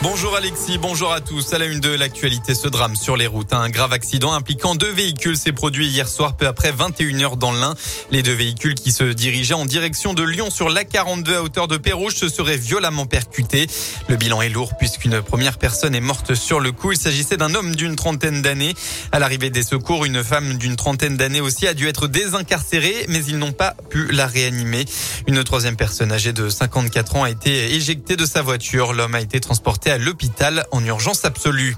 Bonjour Alexis, bonjour à tous. À la une de l'actualité, ce drame sur les routes. Un grave accident impliquant deux véhicules s'est produit hier soir peu après 21h dans l'Ain. Les deux véhicules qui se dirigeaient en direction de Lyon sur l'A42 à hauteur de Pérouge se seraient violemment percutés. Le bilan est lourd puisqu'une première personne est morte sur le coup. Il s'agissait d'un homme d'une trentaine d'années. À l'arrivée des secours, une femme d'une trentaine d'années aussi a dû être désincarcérée, mais ils n'ont pas pu la réanimer. Une troisième personne âgée de 54 ans a été éjectée de sa voiture. L'homme a été transporté à l'hôpital en urgence absolue.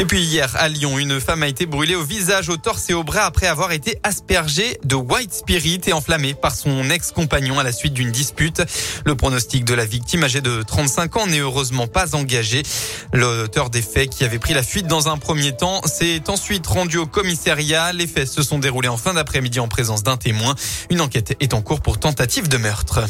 Et puis hier, à Lyon, une femme a été brûlée au visage, au torse et au bras après avoir été aspergée de white spirit et enflammée par son ex-compagnon à la suite d'une dispute. Le pronostic de la victime, âgée de 35 ans, n'est heureusement pas engagé. L'auteur des faits, qui avait pris la fuite dans un premier temps, s'est ensuite rendu au commissariat. Les faits se sont déroulés en fin d'après-midi en présence d'un témoin. Une enquête est en cours pour tentative de meurtre.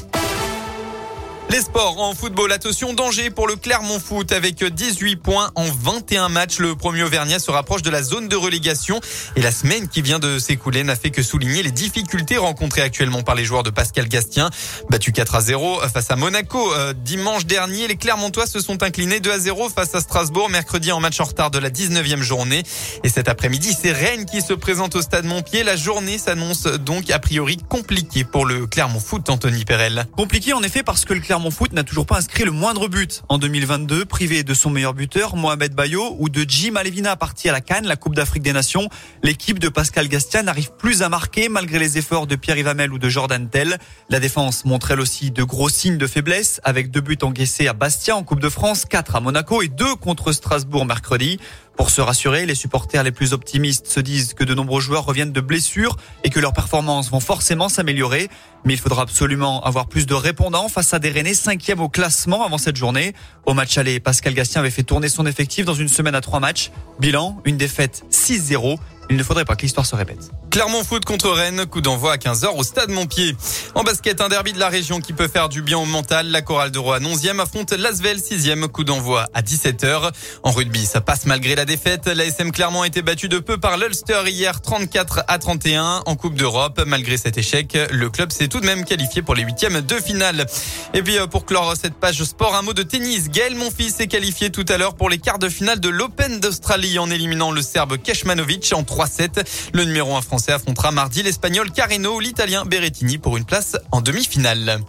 Les sports en football, attention danger pour le Clermont Foot avec 18 points en 21 matchs. Le premier Auvergnat se rapproche de la zone de relégation et la semaine qui vient de s'écouler n'a fait que souligner les difficultés rencontrées actuellement par les joueurs de Pascal Gastien. Battu 4 à 0 face à Monaco euh, dimanche dernier, les Clermontois se sont inclinés 2 à 0 face à Strasbourg mercredi en match en retard de la 19e journée. Et cet après-midi, c'est Rennes qui se présente au stade Montpied. La journée s'annonce donc a priori compliquée pour le Clermont Foot, Anthony Perel. Compliqué en effet parce que le Clermont mon Foot n'a toujours pas inscrit le moindre but en 2022, privé de son meilleur buteur, Mohamed Bayo, ou de Jim Alevina parti à la Cannes, la Coupe d'Afrique des Nations. L'équipe de Pascal Gastien n'arrive plus à marquer malgré les efforts de Pierre Ivamel ou de Jordan Tell. La défense montre elle aussi de gros signes de faiblesse, avec deux buts encaissés à Bastia en Coupe de France, quatre à Monaco et deux contre Strasbourg mercredi. Pour se rassurer, les supporters les plus optimistes se disent que de nombreux joueurs reviennent de blessures et que leurs performances vont forcément s'améliorer. Mais il faudra absolument avoir plus de répondants face à des Rennais cinquième au classement avant cette journée. Au match aller, Pascal Gastien avait fait tourner son effectif dans une semaine à trois matchs. Bilan, une défaite 6-0. Il ne faudrait pas que l'histoire se répète. Clermont Foot contre Rennes, coup d'envoi à 15h au stade Montpied. En basket, un derby de la région qui peut faire du bien au mental. La chorale de Rouen 11e affronte l'Asvel 6e, coup d'envoi à 17h. En rugby, ça passe malgré la défaite. La SM Clermont a été battue de peu par l'Ulster hier 34 à 31 en Coupe d'Europe. Malgré cet échec, le club s'est tout de même qualifié pour les huitièmes de finale. Et puis euh, pour clore cette page sport, un mot de tennis. Gaël Monfils s'est qualifié tout à l'heure pour les quarts de finale de l'Open d'Australie en éliminant le Serbe Keshmanovic en 3-7. Le numéro 1 français affrontera mardi l'Espagnol Carreno ou l'Italien Berrettini pour une place en demi-finale.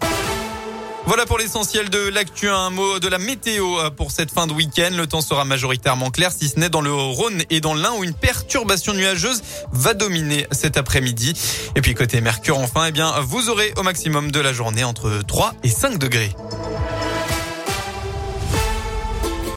Voilà pour l'essentiel de l'actu. Un mot de la météo euh, pour cette fin de week-end. Le temps sera majoritairement clair, si ce n'est dans le Rhône et dans l'Ain où une perturbation nuageuse va dominer cet après-midi. Et puis côté Mercure, enfin, eh bien, vous aurez au maximum de la journée entre 3 et 5 degrés.